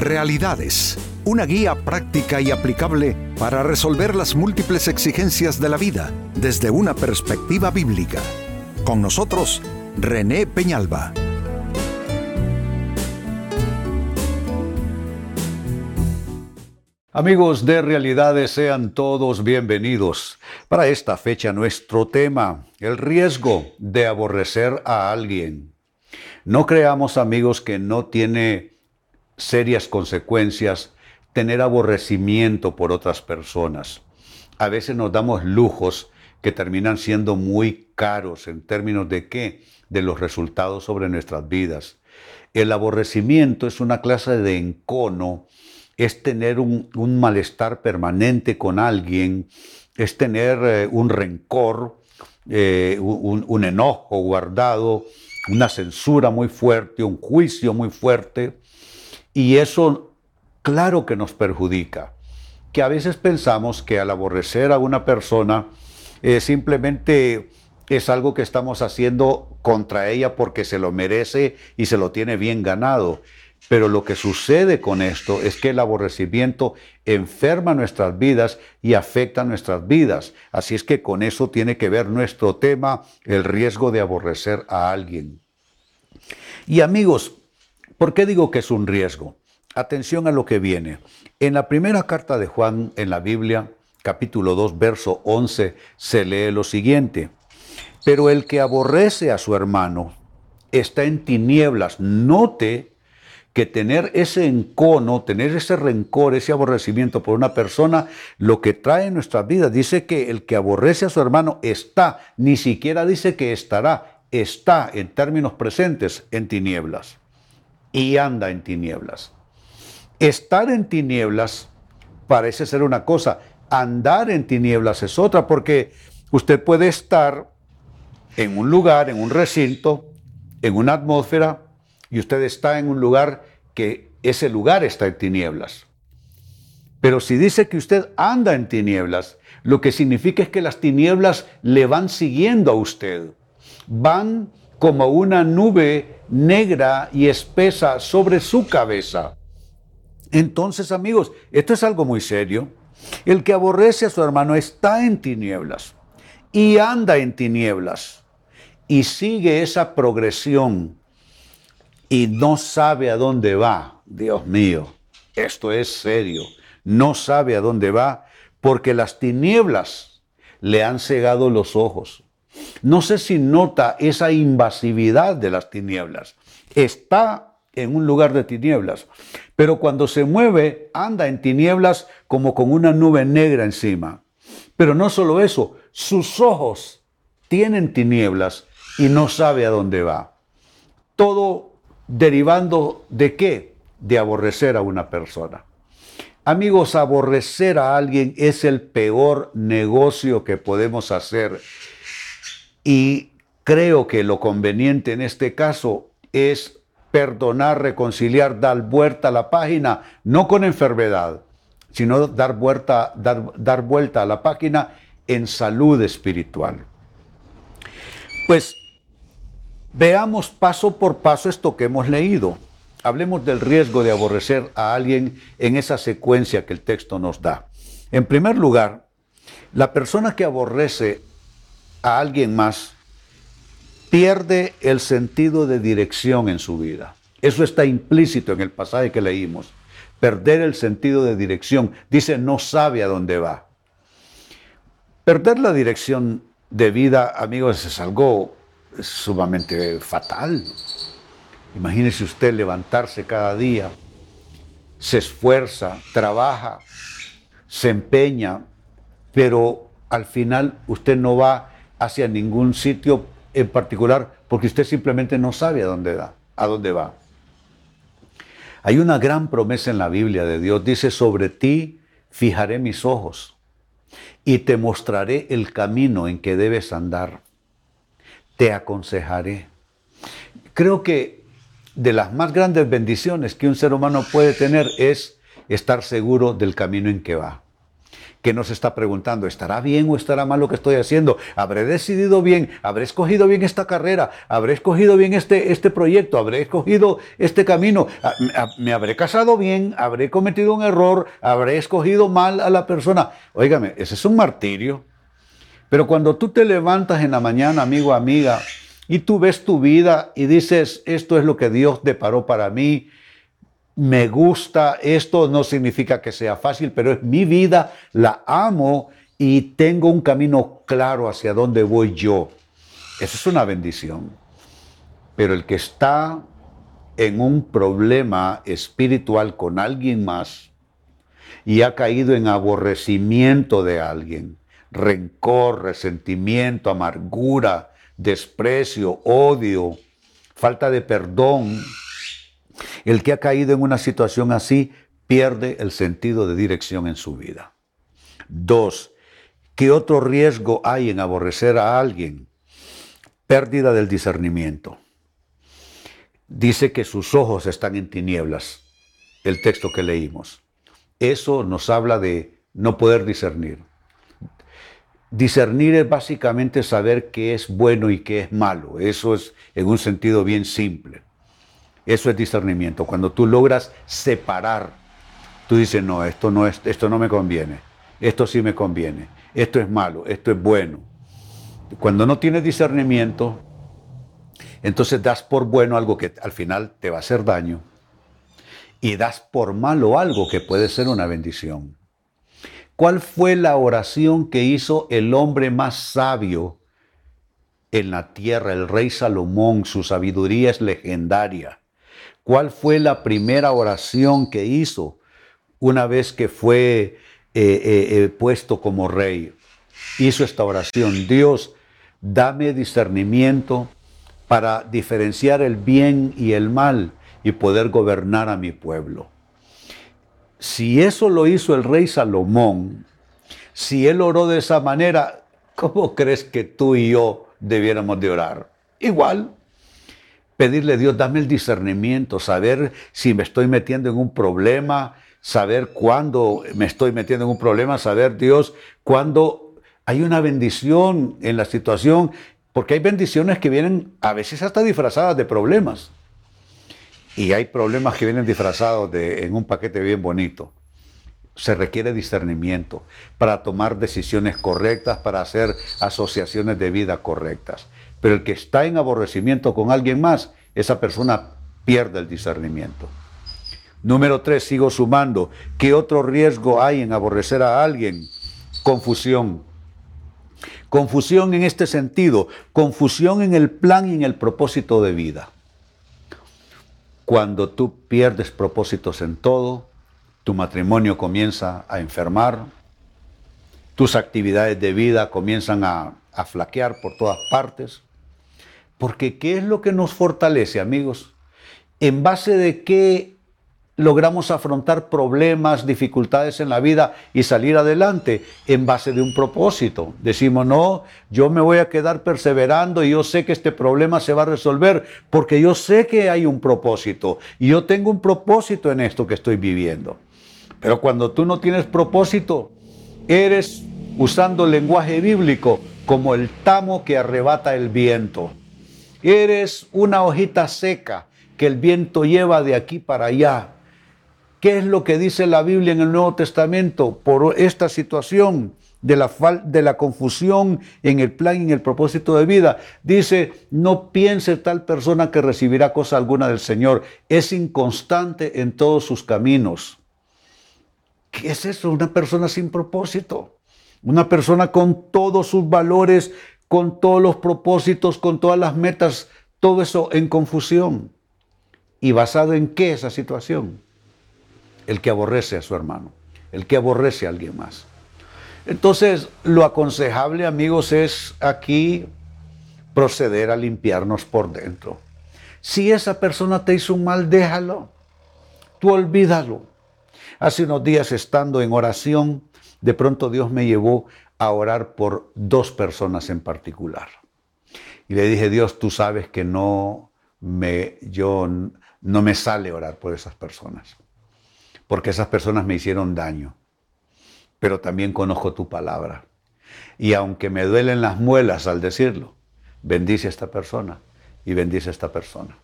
Realidades, una guía práctica y aplicable para resolver las múltiples exigencias de la vida desde una perspectiva bíblica. Con nosotros, René Peñalba. Amigos de Realidades, sean todos bienvenidos. Para esta fecha nuestro tema, el riesgo de aborrecer a alguien. No creamos amigos que no tiene serias consecuencias tener aborrecimiento por otras personas. A veces nos damos lujos que terminan siendo muy caros en términos de qué? De los resultados sobre nuestras vidas. El aborrecimiento es una clase de encono, es tener un, malestar permanente con alguien, es tener eh, un rencor, eh, un enojo guardado, una censura muy fuerte, un juicio muy fuerte. Y eso, claro que nos perjudica. Que a veces pensamos que al aborrecer a una persona, eh, simplemente es algo que estamos haciendo contra ella porque se lo merece y se lo tiene bien ganado. Pero lo que sucede con esto es que el aborrecimiento enferma nuestras vidas y afecta nuestras vidas. Así es que con eso tiene que ver nuestro tema, el riesgo de aborrecer a alguien. Y amigos, ¿Por qué digo que es un riesgo? Atención a lo que viene. En la primera carta de Juan en la Biblia, capítulo 2, verso 11, se lee lo siguiente. Pero el que aborrece a su hermano está en tinieblas. Note que tener ese encono, tener ese rencor, ese aborrecimiento por una persona, lo que trae en nuestras vidas, dice que el que aborrece a su hermano está, ni siquiera dice que estará, está en términos presentes en tinieblas y anda en tinieblas. Estar en tinieblas parece ser una cosa, andar en tinieblas es otra, porque usted puede estar en un lugar, en un recinto, en una atmósfera, y usted está en un lugar que ese lugar está en tinieblas. Pero si dice que usted anda en tinieblas, lo que significa es que las tinieblas le van siguiendo a usted, van como una nube negra y espesa sobre su cabeza. Entonces, amigos, esto es algo muy serio. El que aborrece a su hermano está en tinieblas y anda en tinieblas y sigue esa progresión y no sabe a dónde va. Dios mío, esto es serio. No sabe a dónde va porque las tinieblas le han cegado los ojos. No sé si nota esa invasividad de las tinieblas. Está en un lugar de tinieblas, pero cuando se mueve anda en tinieblas como con una nube negra encima. Pero no solo eso, sus ojos tienen tinieblas y no sabe a dónde va. Todo derivando de qué? De aborrecer a una persona. Amigos, aborrecer a alguien es el peor negocio que podemos hacer y creo que lo conveniente en este caso es perdonar, reconciliar, dar vuelta a la página, no con enfermedad, sino dar vuelta, dar, dar vuelta a la página en salud espiritual. Pues veamos paso por paso esto que hemos leído. Hablemos del riesgo de aborrecer a alguien en esa secuencia que el texto nos da. En primer lugar, la persona que aborrece a alguien más, pierde el sentido de dirección en su vida. Eso está implícito en el pasaje que leímos. Perder el sentido de dirección. Dice, no sabe a dónde va. Perder la dirección de vida, amigos, es algo sumamente fatal. Imagínese usted levantarse cada día, se esfuerza, trabaja, se empeña, pero al final usted no va hacia ningún sitio en particular porque usted simplemente no sabe a dónde, da, a dónde va. Hay una gran promesa en la Biblia de Dios. Dice, sobre ti fijaré mis ojos y te mostraré el camino en que debes andar. Te aconsejaré. Creo que de las más grandes bendiciones que un ser humano puede tener es estar seguro del camino en que va. Que nos está preguntando, ¿estará bien o estará mal lo que estoy haciendo? ¿Habré decidido bien? ¿Habré escogido bien esta carrera? ¿Habré escogido bien este, este proyecto? ¿Habré escogido este camino? Ah, ah, ¿Me habré casado bien? ¿Habré cometido un error? ¿Habré escogido mal a la persona? Óigame, ese es un martirio. Pero cuando tú te levantas en la mañana, amigo, amiga, y tú ves tu vida y dices, esto es lo que Dios deparó para mí, me gusta, esto no significa que sea fácil, pero es mi vida, la amo y tengo un camino claro hacia dónde voy yo. Eso es una bendición. Pero el que está en un problema espiritual con alguien más y ha caído en aborrecimiento de alguien, rencor, resentimiento, amargura, desprecio, odio, falta de perdón, el que ha caído en una situación así pierde el sentido de dirección en su vida. Dos, ¿qué otro riesgo hay en aborrecer a alguien? Pérdida del discernimiento. Dice que sus ojos están en tinieblas, el texto que leímos. Eso nos habla de no poder discernir. Discernir es básicamente saber qué es bueno y qué es malo. Eso es en un sentido bien simple. Eso es discernimiento. Cuando tú logras separar, tú dices, no, esto no, es, esto no me conviene, esto sí me conviene, esto es malo, esto es bueno. Cuando no tienes discernimiento, entonces das por bueno algo que al final te va a hacer daño y das por malo algo que puede ser una bendición. ¿Cuál fue la oración que hizo el hombre más sabio en la tierra, el rey Salomón? Su sabiduría es legendaria. ¿Cuál fue la primera oración que hizo una vez que fue eh, eh, eh, puesto como rey? Hizo esta oración, Dios, dame discernimiento para diferenciar el bien y el mal y poder gobernar a mi pueblo. Si eso lo hizo el rey Salomón, si él oró de esa manera, ¿cómo crees que tú y yo debiéramos de orar? Igual pedirle a Dios, dame el discernimiento, saber si me estoy metiendo en un problema, saber cuándo me estoy metiendo en un problema, saber Dios cuándo hay una bendición en la situación, porque hay bendiciones que vienen a veces hasta disfrazadas de problemas. Y hay problemas que vienen disfrazados de, en un paquete bien bonito. Se requiere discernimiento para tomar decisiones correctas, para hacer asociaciones de vida correctas. Pero el que está en aborrecimiento con alguien más, esa persona pierde el discernimiento. Número tres, sigo sumando. ¿Qué otro riesgo hay en aborrecer a alguien? Confusión. Confusión en este sentido, confusión en el plan y en el propósito de vida. Cuando tú pierdes propósitos en todo, tu matrimonio comienza a enfermar, tus actividades de vida comienzan a, a flaquear por todas partes, porque ¿qué es lo que nos fortalece, amigos? ¿En base de qué logramos afrontar problemas, dificultades en la vida y salir adelante? En base de un propósito. Decimos, no, yo me voy a quedar perseverando y yo sé que este problema se va a resolver porque yo sé que hay un propósito y yo tengo un propósito en esto que estoy viviendo. Pero cuando tú no tienes propósito, eres, usando el lenguaje bíblico, como el tamo que arrebata el viento. Eres una hojita seca que el viento lleva de aquí para allá. ¿Qué es lo que dice la Biblia en el Nuevo Testamento por esta situación de la, confusión en el plan y en el propósito de vida? Dice, no piense tal persona que recibirá cosa alguna del Señor. Es inconstante en todos sus caminos. ¿Qué es eso? Una persona sin propósito. Una persona con todos sus valores con todos los propósitos, con todas las metas, todo eso en confusión. ¿Y basado en qué esa situación? El que aborrece a su hermano, el que aborrece a alguien más. Entonces, lo aconsejable, amigos, es aquí proceder a limpiarnos por dentro. Si esa persona te hizo un mal, déjalo. Tú olvídalo. Hace unos días estando en oración, de pronto Dios me llevó a orar por dos personas en particular. Y le dije, Dios, tú sabes que no me, yo, no me sale orar por esas personas, porque esas personas me hicieron daño. pero también conozco tu palabra. Y aunque me duelen las muelas al decirlo, bendice a esta persona y bendice a esta persona.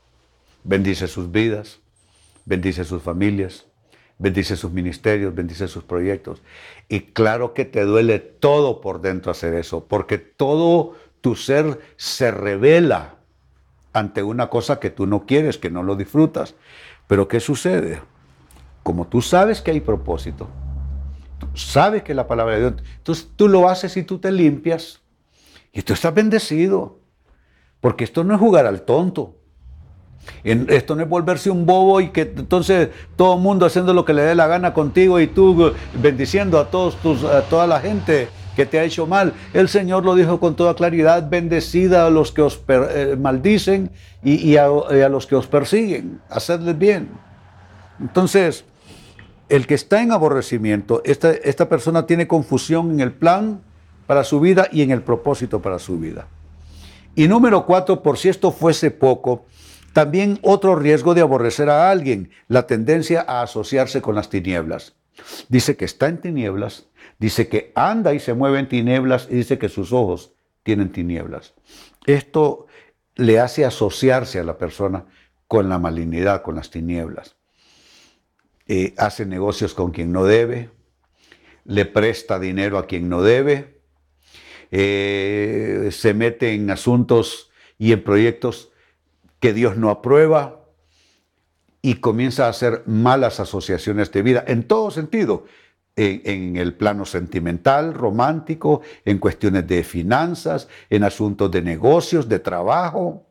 Bendice sus vidas, bendice sus familias, bendice sus ministerios, bendice sus proyectos. Y claro que te duele todo por dentro hacer eso, porque todo tu ser se revela ante una cosa que tú no quieres, que no lo disfrutas. Pero ¿qué sucede? Como tú sabes que hay propósito, sabes que la palabra de Dios, entonces tú lo haces y tú te limpias y tú estás bendecido, porque esto no es jugar al tonto. Esto no es volverse un bobo y que entonces todo el mundo haciendo lo que le dé la gana contigo y tú bendiciendo a, todos tus, toda la gente que te ha hecho mal. El Señor lo dijo con toda claridad, bendecida a los que os eh, maldicen y, a, los que os persiguen, hacedles bien. Entonces, el que está en aborrecimiento, esta, esta persona tiene confusión en el plan para su vida y en el propósito para su vida. Y número cuatro, por si esto fuese poco, también otro riesgo de aborrecer a alguien, la tendencia a asociarse con las tinieblas. Dice que está en tinieblas, dice que anda y se mueve en tinieblas y dice que sus ojos tienen tinieblas. Esto le hace asociarse a la persona con la malignidad, con las tinieblas. Eh, hace negocios con quien no debe, le presta dinero a quien no debe, eh, se mete en asuntos y en proyectos que Dios no aprueba y comienza a hacer malas asociaciones de vida en todo sentido, en, el plano sentimental, romántico, en cuestiones de finanzas, en asuntos de negocios, de trabajo,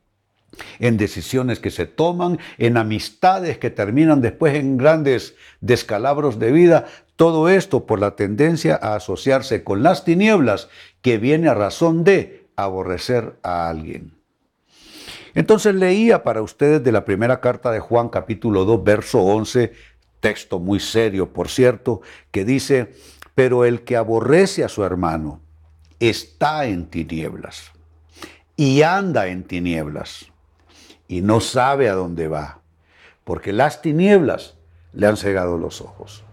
en decisiones que se toman, en amistades que terminan después en grandes descalabros de vida. Todo esto por la tendencia a asociarse con las tinieblas que viene a razón de aborrecer a alguien. Entonces leía para ustedes de la primera carta de Juan capítulo 2, verso 11, texto muy serio, por cierto, que dice, pero el que aborrece a su hermano está en tinieblas y anda en tinieblas y no sabe a dónde va, porque las tinieblas le han cegado los ojos.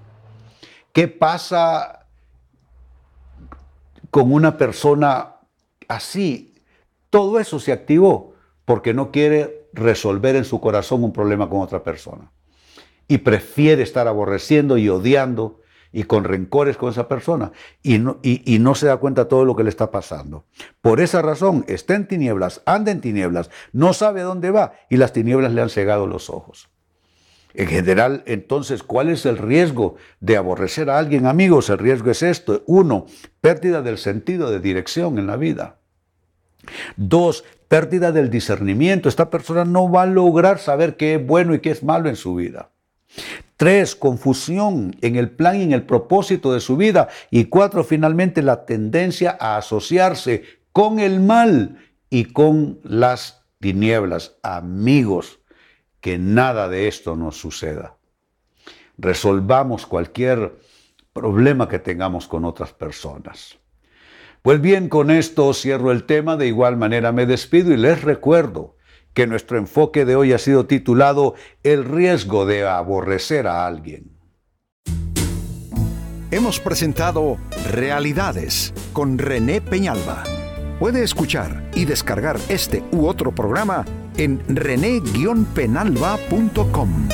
¿Qué pasa con una persona así? Todo eso se activó porque no quiere resolver en su corazón un problema con otra persona. Y prefiere estar aborreciendo y odiando y con rencores con esa persona y no, y, no se da cuenta todo lo que le está pasando. Por esa razón está en tinieblas, anda en tinieblas, no sabe dónde va y las tinieblas le han cegado los ojos. En general, entonces, ¿cuál es el riesgo de aborrecer a alguien, amigos? El riesgo es esto. Uno, pérdida del sentido de dirección en la vida. Dos, pérdida del discernimiento. Esta persona no va a lograr saber qué es bueno y qué es malo en su vida. Tres, confusión en el plan y en el propósito de su vida. Y cuatro, finalmente, la tendencia a asociarse con el mal y con las tinieblas. Amigos, que nada de esto nos suceda. Resolvamos cualquier problema que tengamos con otras personas. Pues bien, con esto cierro el tema, de igual manera me despido y les recuerdo que nuestro enfoque de hoy ha sido titulado El riesgo de aborrecer a alguien. Hemos presentado Realidades con René Peñalba. Puede escuchar y descargar este u otro programa en rene-penalba.com.